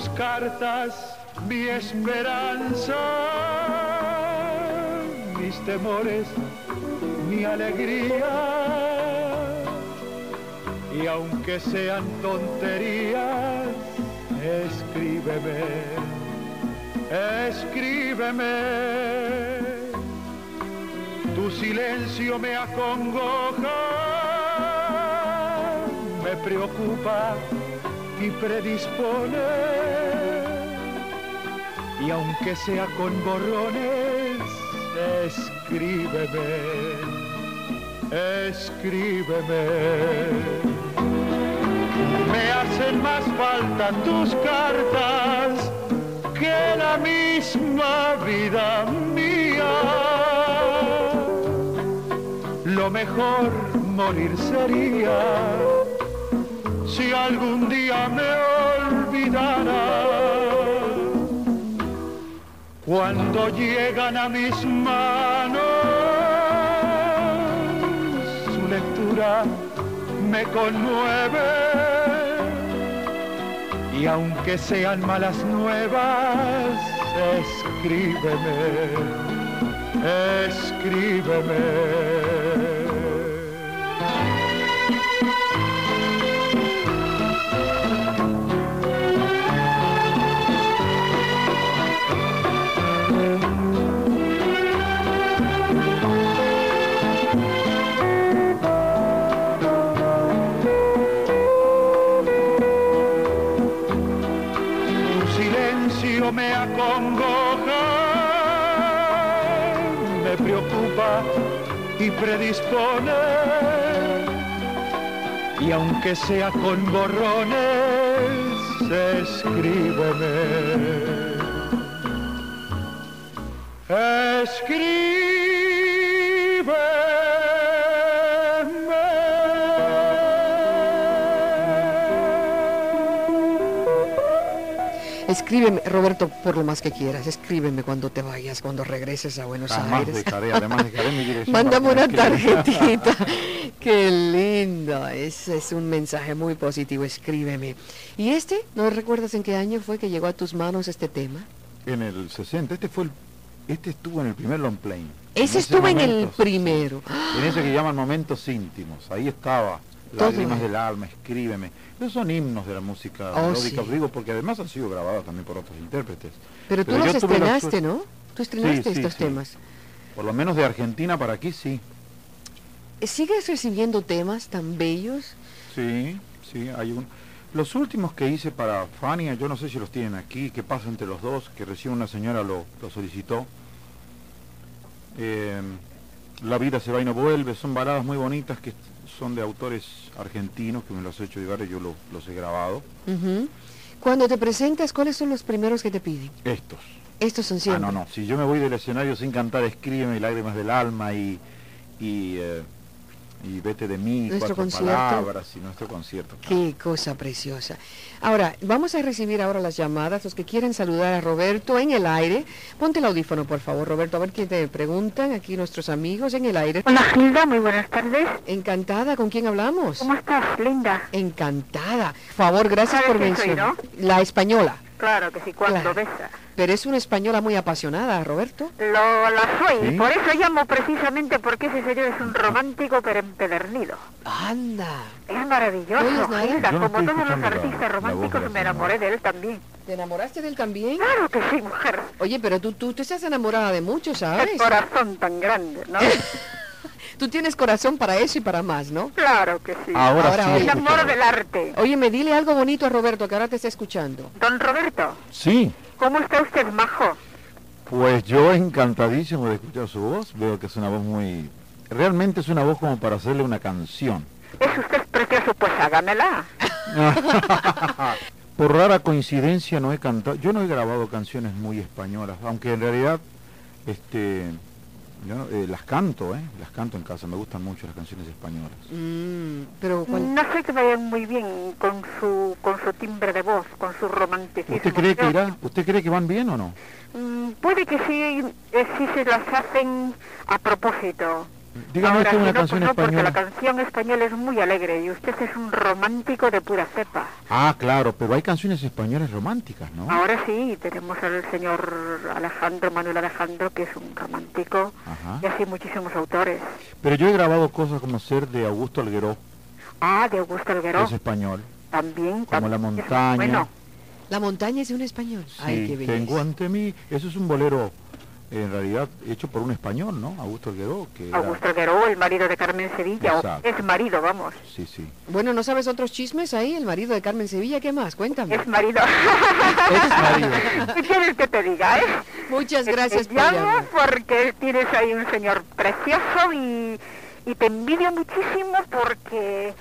Tus cartas mi esperanza, mis temores, mi alegría. Y aunque sean tonterías, escríbeme, escríbeme. Tu silencio me acongoja, me preocupa y predispone. Y aunque sea con borrones, escríbeme, escríbeme. Me hacen más falta tus cartas que la misma vida mía. Lo mejor morir sería si algún día me olvidara. Cuando llegan a mis manos, su lectura me conmueve. Y aunque sean malas nuevas, escríbeme, escríbeme. Y predispone. Y aunque sea con borrones, escríbeme. Escríbeme. Escríbeme, Roberto, por lo más que quieras, escríbeme cuando te vayas, cuando regreses a Buenos Aires. Dejaré, además dejaré mi dirección Mándame una tarjetita. Qué lindo. Es, es un mensaje muy positivo. Escríbeme. ¿Y este? ¿No recuerdas en qué año fue que llegó a tus manos este tema? En el 60. Este fue el, este estuvo en el primer long plane. Ese, estuvo en el primero. En ese que llaman momentos íntimos. Ahí estaba. Lágrimas del alma, escríbeme. Esos son himnos de la música Oh, melódica, sí. digo, porque además han sido grabados también por otros intérpretes. Pero tú los estrenaste, ¿no? Tú estrenaste Sí, estos sí. temas. Por lo menos de Argentina para aquí sí. ¿Sigues recibiendo temas tan bellos? Sí, sí, hay un... Los últimos que hice para Fania, yo no sé si los tienen aquí, qué pasa entre los dos, que recién una señora lo, lo solicitó. Eh, la vida se va y no vuelve, son baladas muy bonitas que son de autores argentinos que me los he hecho llegar y yo lo- los he grabado. Ujú. Cuando te presentas, ¿cuáles son los primeros que te piden? Estos. Estos son Ah, siempre. no, no, si yo me voy del escenario sin cantar, escríbeme lágrimas del alma y, y, eh, y vete de mí, Nuestro cuatro concierto. palabras y nuestro concierto. Qué cosa preciosa. Ahora, vamos a recibir ahora las llamadas, los que quieren saludar a Roberto en el aire. Ponte el audífono, por favor, Roberto, a ver qué te preguntan aquí nuestros amigos en el aire. Hola Gilda, muy buenas tardes. Encantada, ¿con quién hablamos? ¿Cómo estás, Linda? Encantada. Por favor, gracias ¿Sabes por mencionar. La española. Claro que sí, cuando Claro. besa. Pero es una española muy apasionada, Roberto. Lo, la soy, ¿Sí? por eso llamo precisamente porque ese señor es un romántico pero empedernido. Anda. Es maravilloso. Gilda. No Como todos los artistas la románticos la me enamoré de él también. ¿Te enamoraste de él también? Claro que sí, mujer. Oye, pero tú, tú te estás enamorada de muchos, ¿sabes? corazón tan grande, ¿no? Tú tienes corazón para eso y para más, ¿no? claro que sí. Ahora, Ahora, sí. oye. El amor del arte. Oye, me dile algo bonito a Roberto, que ahora te está escuchando. Don Roberto, Sí, ¿cómo está usted, majo? pues yo encantadísimo de escuchar su voz. Veo que es una voz muy... Realmente es una voz como para hacerle una canción. Es usted precioso, pues hágamela. Por rara coincidencia no he cantado, yo no he grabado canciones muy españolas, aunque en realidad este yo no- eh, las canto, ¿eh? Las canto en casa, me gustan mucho las canciones españolas. Mm, pero No sé que vayan muy bien con su, con su timbre de voz, con su romanticismo. ¿Usted cree que irá? ¿Usted cree que van bien o no? Mm, puede que sí, eh, sí se las hacen a propósito. Dígame Ahora, usted si una no, canción pues no, porque la española. canción española es muy alegre y usted es un romántico de pura cepa. Ah, claro, pero hay canciones españolas románticas, ¿no? Ahora sí, tenemos al señor Alejandro, Manuel Alejandro, que es un romántico, Ajá. y así muchísimos autores. Pero yo he grabado cosas como Ser de Augusto Algueró, Ah, de Augusto Alguero, es español. también. como La también es Montaña. Bueno, la montaña es de un español. Ay, qué Sí, belleza. tengo ante mí, eso es un bolero en realidad hecho por un español, ¿no? Augusto Algueró, que era- Augusto Alguero, el marido de Carmen Sevilla, o Exacto. es marido, vamos, Sí, sí. Bueno, ¿no sabes otros chismes ahí? El marido de Carmen Sevilla, ¿qué más? Cuéntame. es marido. Ex marido. ¿Qué quieres que te diga, eh? Muchas gracias Te por llamo llamar. porque tienes ahí un señor precioso y, y te envidio muchísimo porque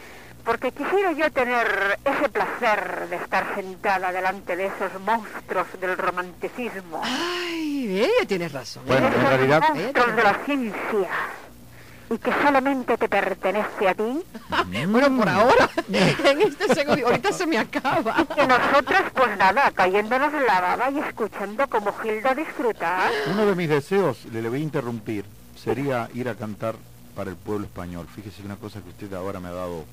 porque quisiera yo tener ese placer de estar sentada delante de esos monstruos del romanticismo. Ay, ella tienes razón. Bueno, en realidad- monstruos de la ciencia y que solamente te pertenece a ti. Bueno, por ahora, en este segundo, ahorita se me acaba. Que nosotras, pues nada, cayéndonos en la baba y escuchando como Gilda disfrutar. Uno de mis deseos, le, le voy a interrumpir, sería ir a cantar para el pueblo español. Fíjese una cosa que usted ahora me ha dado.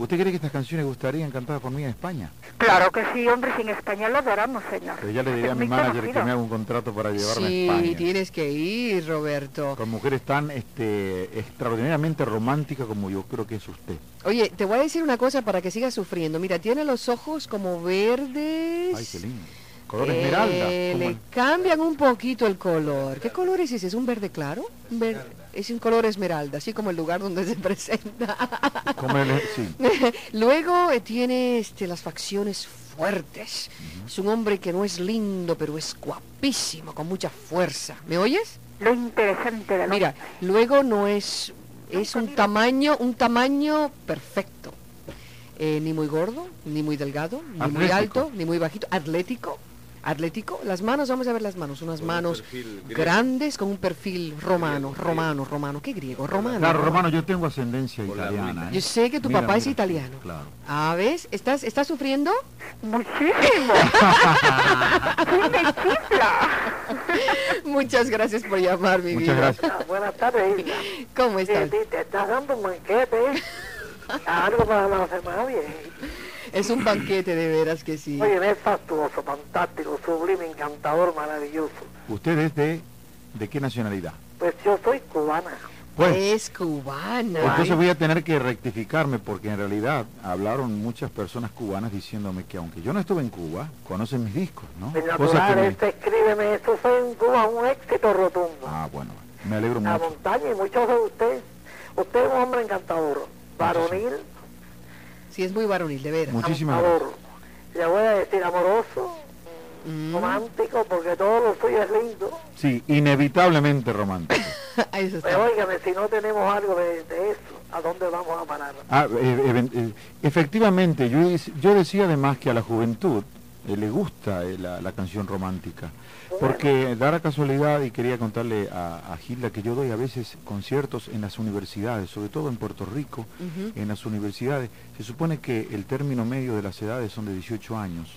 ¿Usted cree que estas canciones gustarían cantadas por mí en España? Claro que sí, hombre, sin español lo adoramos, señor. Pero ya le diré Es a mi manager que me haga un contrato para llevarme a Sí, España. tienes que ir, Roberto. Con mujeres tan este, extraordinariamente románticas como yo creo que es usted. Oye, te voy a decir una cosa para que sigas sufriendo. Mira, tiene los ojos como verdes. Ay, qué lindo. Color Eh, esmeralda. le como el- cambian un poquito el color. ¿Qué color es ese? ¿Es un verde claro? Un Es un color esmeralda, así como el lugar donde se presenta. como el- sí. Luego eh, tiene este, las facciones fuertes. Es un hombre que no es lindo, pero es guapísimo, con mucha fuerza. ¿Me oyes? Lo interesante de lo Mira, luego no es es un tamaño un tamaño perfecto. Eh, ni muy gordo, ni muy delgado, ni muy alto, ni muy bajito, atlético. Atlético, las manos, vamos a ver las manos, unas manos grandes con un perfil romano, romano, romano, ¿qué griego? Romano. Claro, Romano, yo tengo ascendencia italiana. ¿eh? Yo sé que tu Mira, papá es italiano. Claro. Ah, ¿ves? ¿Estás, ¿Estás sufriendo? Muchísimo. Muchas gracias por llamar, mi Muchas vida. gracias. Ah, Buenas tardes. ¿Cómo estás? sí, te estás dando un banquete. Algo para la semana bien. Es un banquete, de veras que sí. Oye, es fastuoso, fantástico, sublime, encantador, maravilloso. ¿Usted es de, de qué nacionalidad? Pues yo soy cubana. Pues, es cubana. entonces voy a tener que rectificarme porque en realidad hablaron muchas personas cubanas diciéndome que aunque yo no estuve en Cuba, conocen mis discos, ¿no? Cosa natural, que me- este, escríbeme, eso fue en Cuba un éxito rotundo. Ah, bueno, me alegro La mucho. montaña y muchos de ustedes. Usted es un hombre encantador, varonil, Sí, es muy varonil, de veras. Muchísimas amor. Le voy a decir amoroso, Mm. romántico, porque todo lo suyo es lindo. Sí, inevitablemente romántico. Eso está. Pero óigame, si no tenemos algo de, de eso, ¿a dónde vamos a parar? Ah, eh, eh, efectivamente, yo, yo decía además que a la juventud eh, le gusta eh, la, la canción romántica, porque da la casualidad, y quería contarle a, a Gilda que yo doy a veces conciertos en las universidades, sobre todo en Puerto Rico, en las universidades, se supone que el término medio de las edades son de 18 años,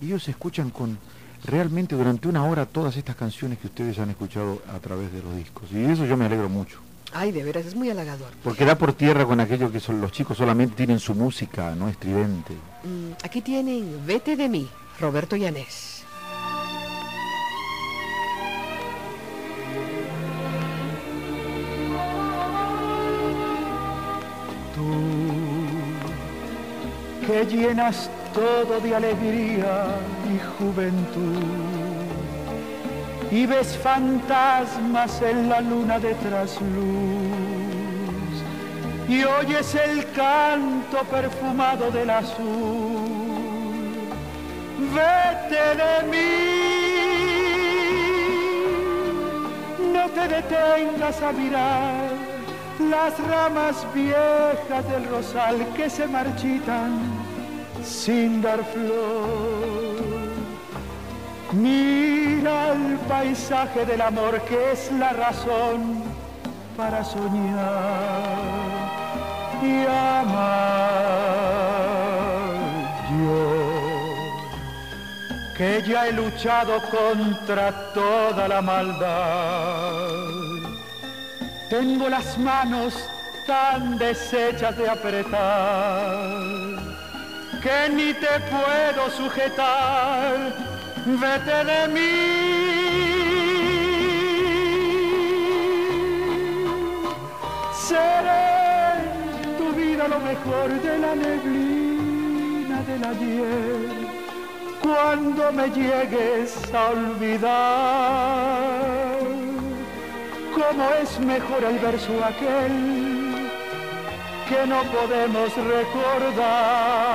y ellos escuchan con realmente durante una hora todas estas canciones que ustedes han escuchado a través de los discos, y de eso yo me alegro mucho. Ay, de veras, es muy halagador. Porque da por tierra con aquello que son, los chicos solamente tienen su música, no estridente. Mm, aquí tienen Vete de mí, Roberto Llanés. Que llenas todo de alegría y juventud. Y ves fantasmas en la luna de trasluz y oyes el canto perfumado del azul. Vete de mí, no te detengas a mirar las ramas viejas del rosal que se marchitan sin dar flor. Mira el paisaje del amor que es la razón para soñar y amar. Yo que ya he luchado contra toda la maldad. Tengo las manos tan deshechas de apretar que ni te puedo sujetar. Vete de mí. Seré tu vida lo mejor de la neblina del ayer cuando me llegues a olvidar cómo es mejor el verso aquel que no podemos recordar.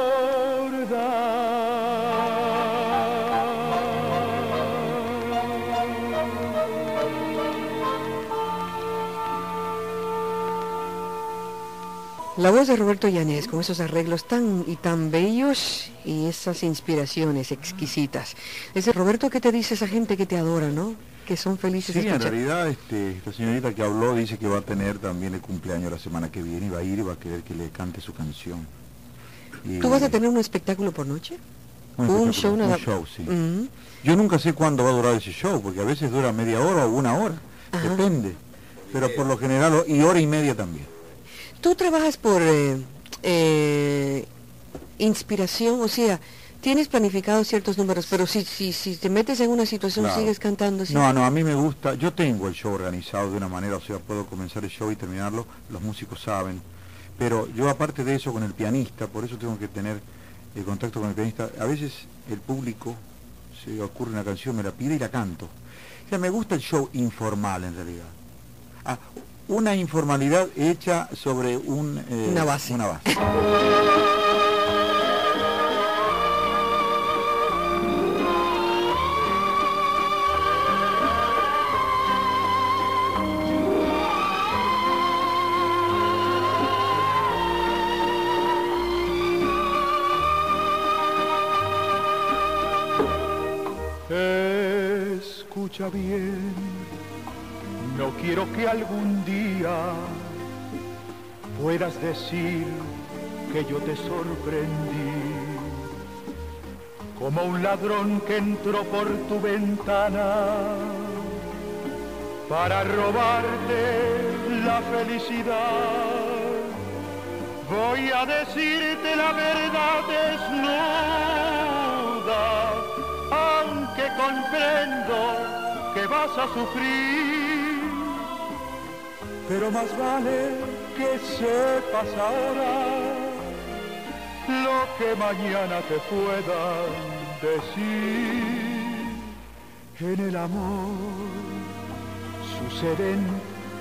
La voz de Roberto Llanes con esos arreglos tan y tan bellos y esas inspiraciones exquisitas. Ese Roberto, ¿qué te dice esa gente que te adora, no? Que son felices Sí, de en realidad este, esta señorita que habló dice que va a tener también el cumpleaños la semana que viene y va a ir y va a querer que le cante su canción. Y- ¿Tú vas a tener un espectáculo por noche? un, un show un show, sí. Mm. Yo nunca sé cuándo va a durar ese show, porque a veces dura media hora o una hora, Ajá. depende. Pero por lo general, y hora y media también. Tú trabajas por eh, eh, inspiración, o sea, tienes planificado ciertos números, pero si, si, si te metes en una situación Claro. sigues cantando. ¿sí? No, no, a mí me gusta, yo tengo el show organizado de una manera, o sea, puedo comenzar el show y terminarlo, los músicos saben, pero yo aparte de eso con el pianista, por eso tengo que tener el contacto con el pianista, a veces el público se ocurre una canción, me la pide y la canto. O sea, me gusta el show informal en realidad. Ah, una informalidad hecha sobre un, eh, Una base. Una base. Escucha bien, quiero que algún día puedas decir que yo te sorprendí. Como un ladrón que entró por tu ventana para robarte la felicidad. Voy a decirte la verdad desnuda, aunque comprendo que vas a sufrir. Pero más vale que sepas ahora lo que mañana te puedan decir. En el amor suceden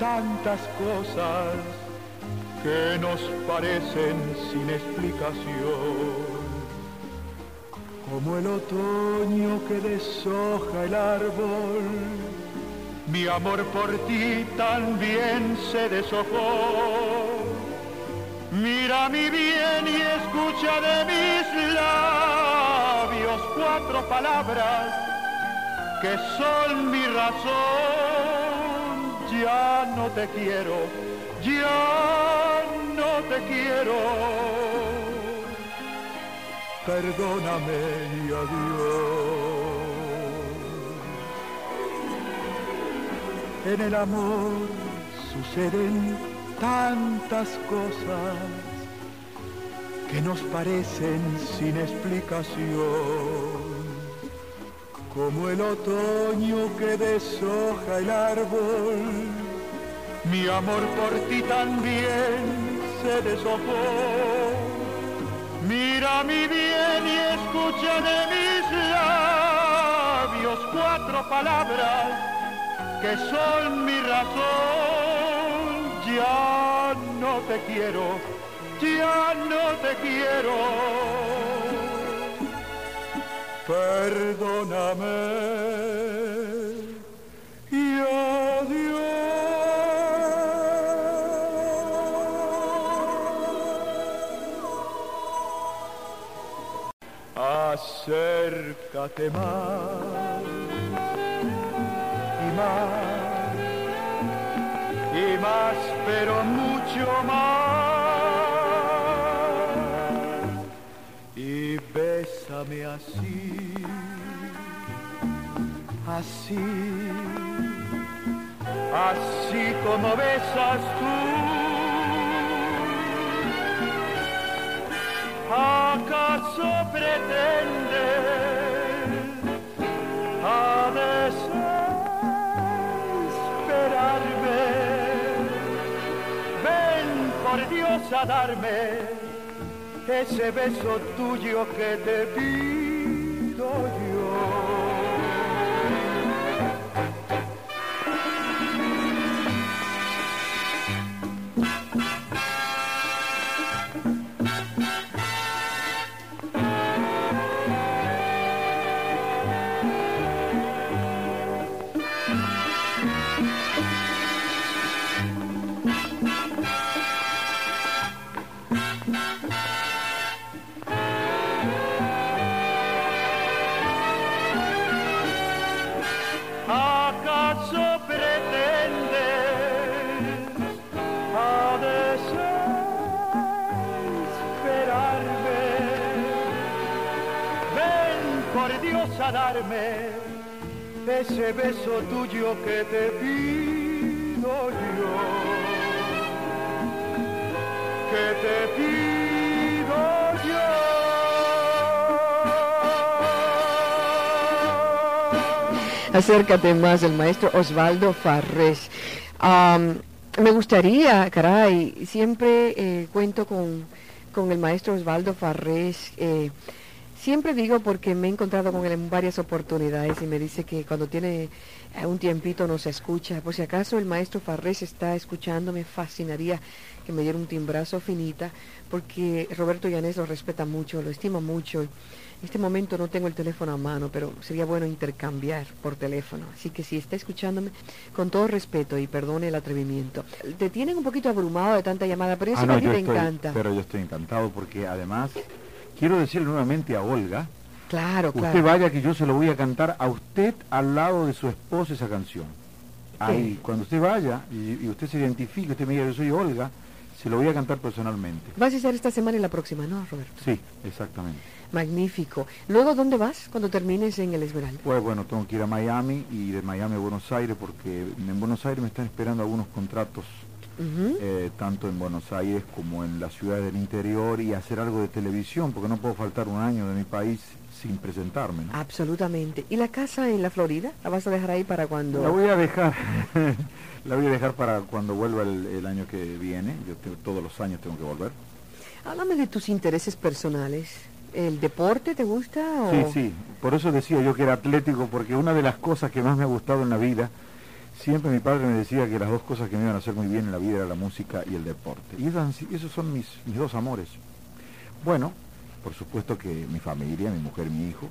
tantas cosas que nos parecen sin explicación. Como el otoño que deshoja el árbol, mi amor por ti también se deshojó. Mira mi bien y escucha de mis labios cuatro palabras que son mi razón. Ya no te quiero, ya no te quiero. Perdóname y adiós. En el amor suceden tantas cosas que nos parecen sin explicación. Como el otoño que deshoja el árbol, mi amor por ti también se deshojó. Mira mi bien y escucha de mis labios cuatro palabras que son mi razón. Ya no te quiero, ya no te quiero. Perdóname y adiós. Acércate más y más, pero mucho más. Y bésame así, así, así como besas tú. ¿Acaso pretendes por Dios a darme ese beso tuyo que te pido por Dios a darme ese beso tuyo que te pido yo. Que te pido yo. Acércate más, el maestro Osvaldo Farrés. Am, me gustaría, caray, siempre eh, cuento con, con el maestro Osvaldo Farrés. eh, siempre digo porque me he encontrado con él en varias oportunidades y me dice que cuando tiene eh, un tiempito nos escucha. Por si acaso el maestro Farrés está escuchando, me fascinaría que me diera un timbrazo finita, porque Roberto Llanés lo respeta mucho, lo estima mucho. En este momento no tengo el teléfono a mano, pero sería bueno intercambiar por teléfono. Así que si está escuchándome, con todo respeto y perdone el atrevimiento. Te tienen un poquito abrumado de tanta llamada, pero eso Ah, a ti te estoy- encanta. Pero yo estoy encantado porque además quiero decirle nuevamente a Olga, Claro, claro. usted vaya que yo se lo voy a cantar a usted al lado de su esposa esa canción. Ahí, cuando usted vaya y, y usted se identifique, usted me diga yo soy Olga, se lo voy a cantar personalmente. Vas a estar esta semana y la próxima, ¿no, Roberto? Sí, exactamente. Magnífico. Luego, ¿dónde vas cuando termines en el Esmeralda? Pues bueno, tengo que ir a Miami y de Miami a Buenos Aires porque en Buenos Aires me están esperando algunos contratos, Eh, tanto en Buenos Aires como en las ciudades del interior y hacer algo de televisión porque no puedo faltar un año de mi país sin presentarme. ¿no? Absolutamente. ¿Y la casa en la Florida? ¿La vas a dejar ahí para cuando...? La voy a dejar, la voy a dejar para cuando vuelva el, el año que viene. Yo tengo- todos los años tengo que volver. Háblame de tus intereses personales. ¿El deporte te gusta o...? Sí, sí, por eso decía yo que era atlético, porque una de las cosas que más me ha gustado en la vida, siempre mi padre me decía que las dos cosas que me iban a hacer muy bien en la vida era la música y el deporte. Y esos son mis, mis dos amores. Bueno, por supuesto que mi familia, mi mujer, mi hijo,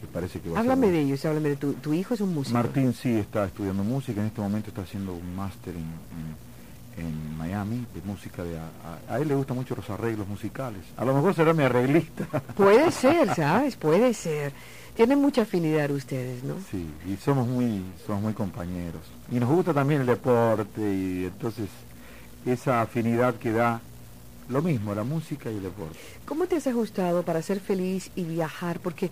que parece que va a ser Háblame de ellos, háblame de tu, tu hijo es un músico. Martín sí está estudiando música, en este momento está haciendo un máster en, en- en Miami de música. De, a, a él le gustan mucho los arreglos musicales. A lo mejor será mi arreglista. Puede ser, ¿sabes? Puede ser. Tienen mucha afinidad ustedes, ¿no? Sí, y somos muy, somos muy compañeros. Y nos gusta también el deporte y entonces esa afinidad que da lo mismo, la música y el deporte. ¿Cómo te has ajustado para ser feliz y viajar? Porque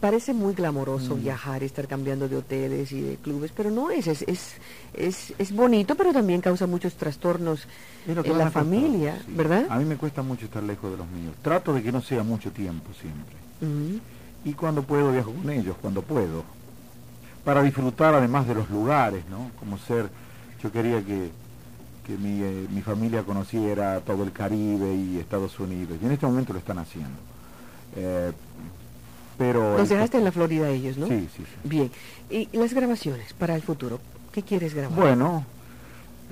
parece muy glamoroso viajar y estar cambiando de hoteles y de clubes, pero no es, es, es, es, es bonito, pero también causa muchos trastornos en la familia, sí. ¿verdad? A mí me cuesta mucho estar lejos de los míos. Trato de que no sea mucho tiempo siempre. Ujú. Y cuando puedo viajo con ellos, cuando puedo. Para disfrutar además de los lugares, ¿no? Como ser, yo quería que, que mi, eh, mi familia conociera todo el Caribe y Estados Unidos. Y en este momento lo están haciendo. Eh, pero... Los dejaste en la Florida ellos, ¿no? Sí, sí, sí. Bien. ¿Y las grabaciones para el futuro? ¿Qué quieres grabar? Bueno,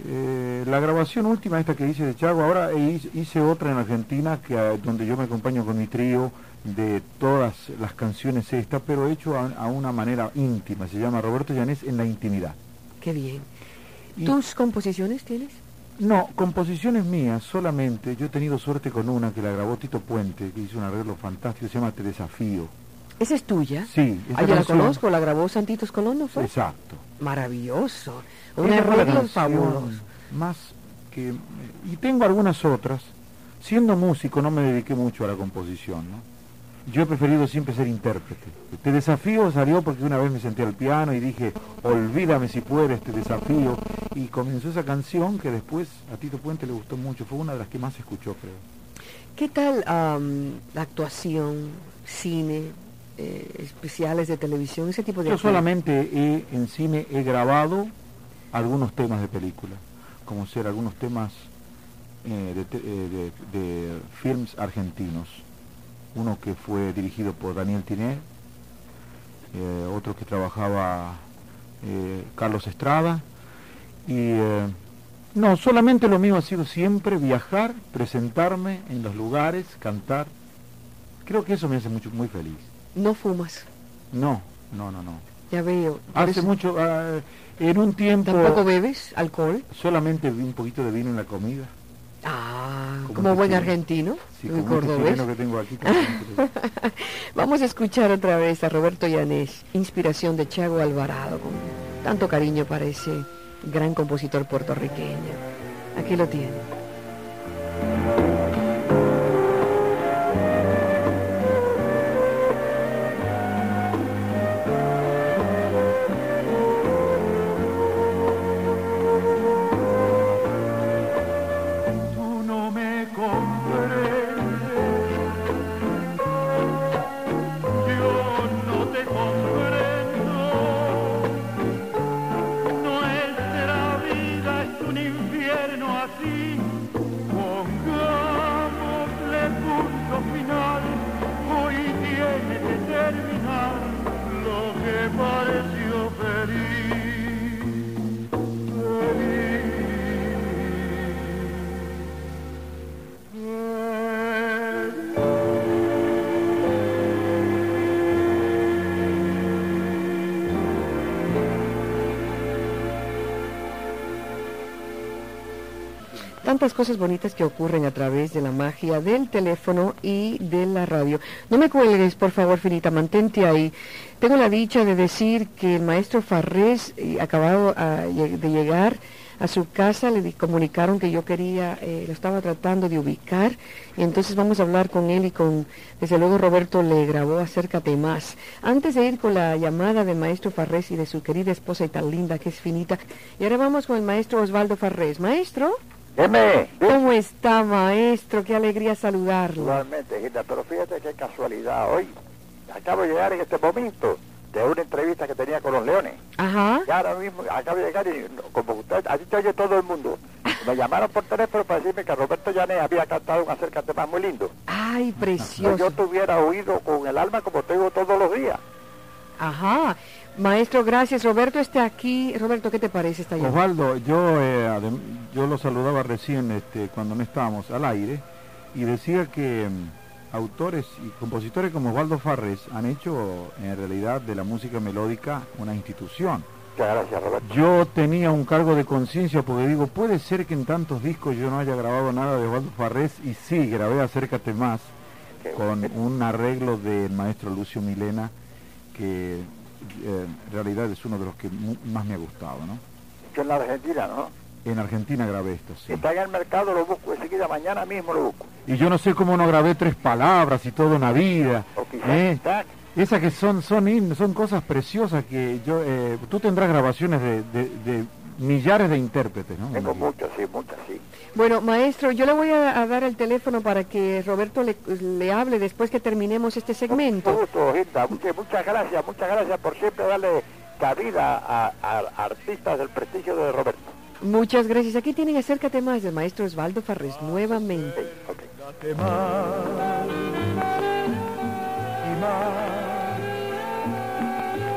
eh, la grabación última, esta que hice de Chago, ahora hice, hice otra en Argentina, que, ah, donde yo me acompaño con mi trío de todas las canciones esta, pero hecho a, a una manera íntima. Se llama Roberto Llanés en la intimidad. Qué bien. Y- ¿Tus composiciones tienes? No, composiciones mías solamente. Yo he tenido suerte con una que la grabó Tito Puente, que hizo un arreglo fantástico, se llama Te Desafío. ¿Esa es tuya? Sí, Ah, yo la conozco, la grabó Santitos Colón, ¿no fue? Exacto. Maravilloso. Un arreglo fabuloso. Más que y tengo algunas otras. Siendo músico no me dediqué mucho a la composición, ¿no? Yo he preferido siempre ser intérprete. Este desafío salió porque una vez me senté al piano y dije, olvídame si puedes este desafío. Y comenzó esa canción que después a Tito Puente le gustó mucho. Fue una de las que más escuchó, creo. ¿Qué tal la actuación, cine, eh, especiales de televisión, ese tipo de Yo solamente he, en cine he grabado algunos temas de película, como ser algunos temas eh, de, te- eh, de- de films argentinos. Uno que fue dirigido por Daniel Tiné, eh, otro que trabajaba eh, Carlos Estrada. Y eh, no, solamente lo mío ha sido siempre viajar, presentarme en los lugares, cantar. Creo que eso me hace mucho, muy feliz. No fumas, No, no, no, no. ya veo. Hace eso- mucho, ah, en un tiempo ¿Tampoco bebes alcohol? solamente un poquito de vino en la comida. Como como buen argentino, Sí, como este cordobés. que tengo aquí. Vamos a escuchar otra vez a Roberto Llanés, inspiración de Chago Alvarado, con tanto cariño para ese gran compositor puertorriqueño. Aquí lo tiene. Tantas cosas bonitas que ocurren a través de la magia del teléfono y de la radio. No me cuelgues, por favor, Finita, mantente ahí. Tengo la dicha de decir que el maestro Farrés, eh, acabado ah, de llegar a su casa, le comunicaron que yo quería, eh, lo estaba tratando de ubicar, y entonces vamos a hablar con él y con, desde luego Roberto le grabó Acércate Más. Antes de ir con la llamada del maestro Farrés y de su querida esposa y tan linda que es Finita, y ahora vamos con el maestro Osvaldo Farrés. Maestro. Dime, ¿Cómo está, maestro? Qué alegría saludarlo. Igualmente, Gilda, pero fíjate qué casualidad. Hoy acabo de llegar en este momento de una entrevista que tenía con los leones. Ajá. Y ahora mismo acabo de llegar y como usted, allí te oye todo el mundo. Me llamaron por teléfono para decirme que Roberto Llanes había cantado un acércate más muy lindo. Ay, Que yo precioso. tuviera oído con el alma como tengo todos los días. Ajá. Maestro, gracias. Roberto está aquí. Roberto, ¿qué te parece esta llamada? Osvaldo, yo, eh, yo lo saludaba recién este, cuando no estábamos al aire y decía que mm, autores y compositores como Osvaldo Farres han hecho en realidad de la música melódica una institución. Muchas gracias, Roberto. Yo tenía un cargo de conciencia porque digo, puede ser que en tantos discos yo no haya grabado nada de Osvaldo Farrés y sí, grabé Acércate Más con un arreglo del maestro Lucio Milena que en realidad es uno de los que más me ha gustado, ¿no? Que en la Argentina, ¿no? En Argentina grabé esto, sí. Está en el mercado, lo busco enseguida, mañana mismo lo busco. Y yo no sé cómo no grabé tres palabras y toda una vida. ¿eh? Esas que son, son, son cosas preciosas que yo, eh, tú tendrás grabaciones de, de- de millares de intérpretes, ¿no? Tengo muchas, sí, muchas, sí. Bueno, maestro, yo le voy a, a dar el teléfono para que Roberto le, le hable después que terminemos este segmento. gusto, Hilda. Muchas, muchas gracias, muchas gracias por siempre darle cabida a, a artistas del prestigio de Roberto. Muchas gracias. Aquí tienen Acércate más del maestro Osvaldo Farrés nuevamente. Date más y más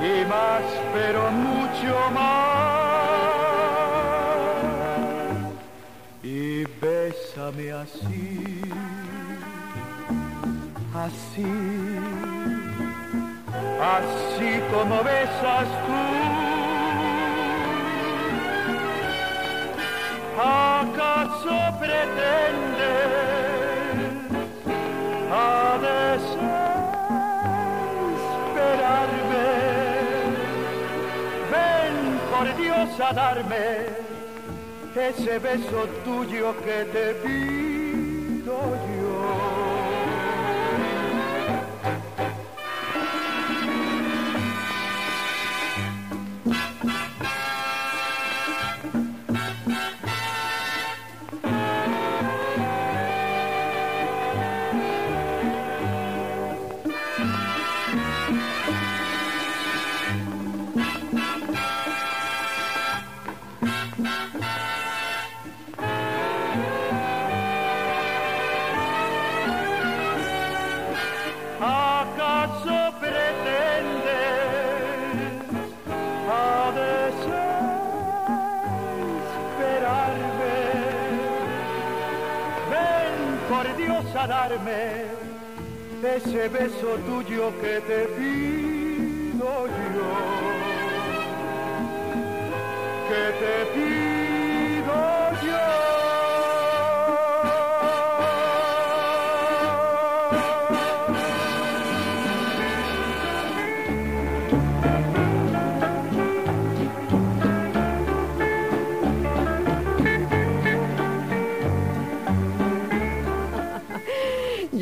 y más, pero mucho más. Bésame así, así, así como besas tú. ¿Acaso pretendes a desesperarme? Ven por Dios a darme ese beso tuyo que te pido yo. Darme ese beso tuyo que te pido yo. Que te pido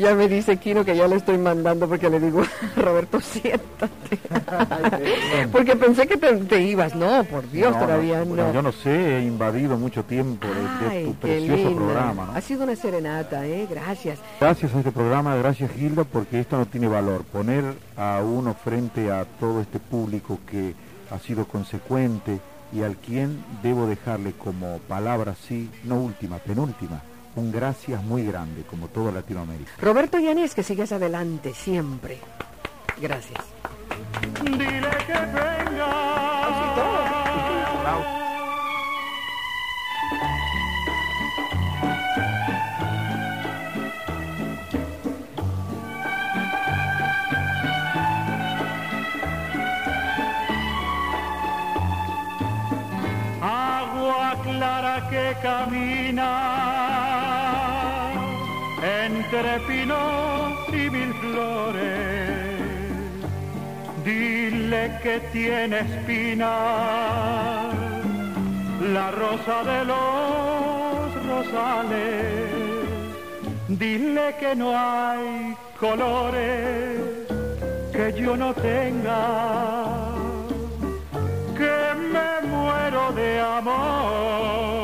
Ya me dice Kino que ya le estoy mandando porque le digo, Roberto, siéntate. porque pensé que te, te ibas. No, por Dios, No, todavía no, no. bueno, Yo no sé, he invadido mucho tiempo de, de Ay, tu precioso programa, ¿no? Ha sido una serenata, ¿eh? Gracias. Gracias a este programa, gracias Gilda, porque esto no tiene valor. Poner a uno frente a todo este público que ha sido consecuente y al quien debo dejarle como palabra, sí, no última, penúltima, un gracias muy grande, como toda Latinoamérica. Roberto Yanés, que sigas adelante siempre. Gracias. Dile que venga. Agua clara que camina Dile que tiene espinas la rosa de los rosales. Dile que no hay colores que yo no tenga, que me muero de amor.